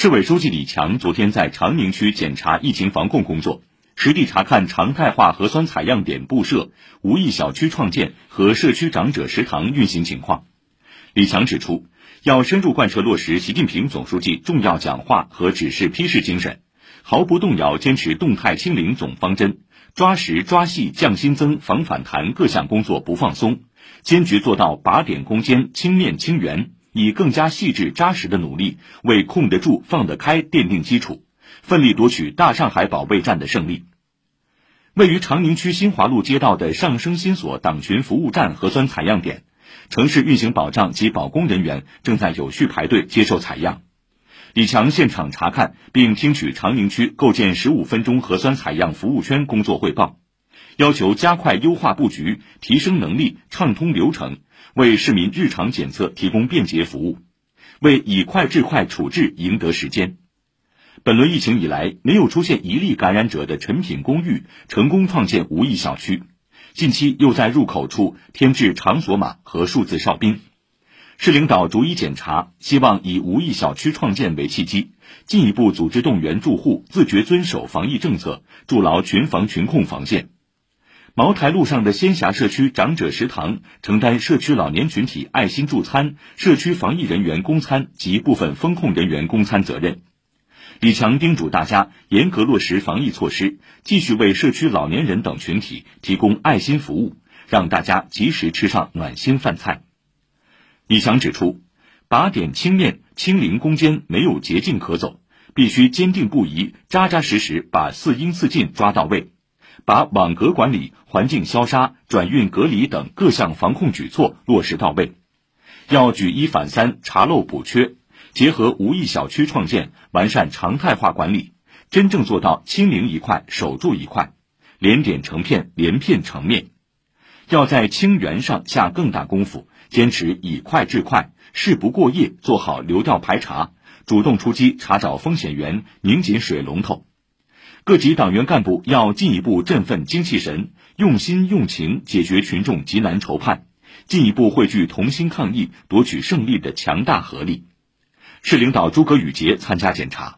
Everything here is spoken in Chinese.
市委书记李强昨天在长宁区检查疫情防控工作，实地查看常态化核酸采样点布设、无疫小区创建和社区长者食堂运行情况。李强指出，要深入贯彻落实习近平总书记重要讲话和指示批示精神，毫不动摇坚持动态清零总方针，抓实抓细降新增、防反弹各项工作不放松，坚决做到靶点攻坚、清面清源。以更加细致扎实的努力，为控得住、放得开奠定基础，奋力夺取大上海保卫战的胜利。位于长宁区新华路街道的上升新所党群服务站核酸采样点，城市运行保障及保供人员正在有序排队接受采样。李强现场查看并听取长宁区构建十五分钟核酸采样服务圈工作汇报，要求加快优化布局，提升能力，畅通流程。为市民日常检测提供便捷服务，为以快治快处置赢得时间。本轮疫情以来，没有出现一例感染者的陈品公寓成功创建无疫小区，近期又在入口处添置场所码和数字哨兵。市领导逐一检查，希望以无疫小区创建为契机，进一步组织动员住户自觉遵守防疫政策，筑牢群防群控防线。茅台路上的仙霞社区长者食堂承担社区老年群体爱心助餐、社区防疫人员供餐及部分风控人员供餐责任。李强叮嘱大家严格落实防疫措施，继续为社区老年人等群体提供爱心服务，让大家及时吃上暖心饭菜。李强指出，靶点清面、清零攻坚没有捷径可走，必须坚定不移、扎扎实实把四应四尽抓到位。把网格管理、环境消杀、转运隔离等各项防控举措落实到位，要举一反三、查漏补缺，结合无疫小区创建，完善常态化管理，真正做到清零一块守住一块，连点成片、连片成面。要在清源上下更大功夫，坚持以快治快，事不过夜，做好流调排查，主动出击查找风险源，拧紧水龙头。各级党员干部要进一步振奋精气神，用心用情解决群众急难愁盼，进一步汇聚同心抗疫、夺取胜利的强大合力。市领导诸葛宇杰参加检查。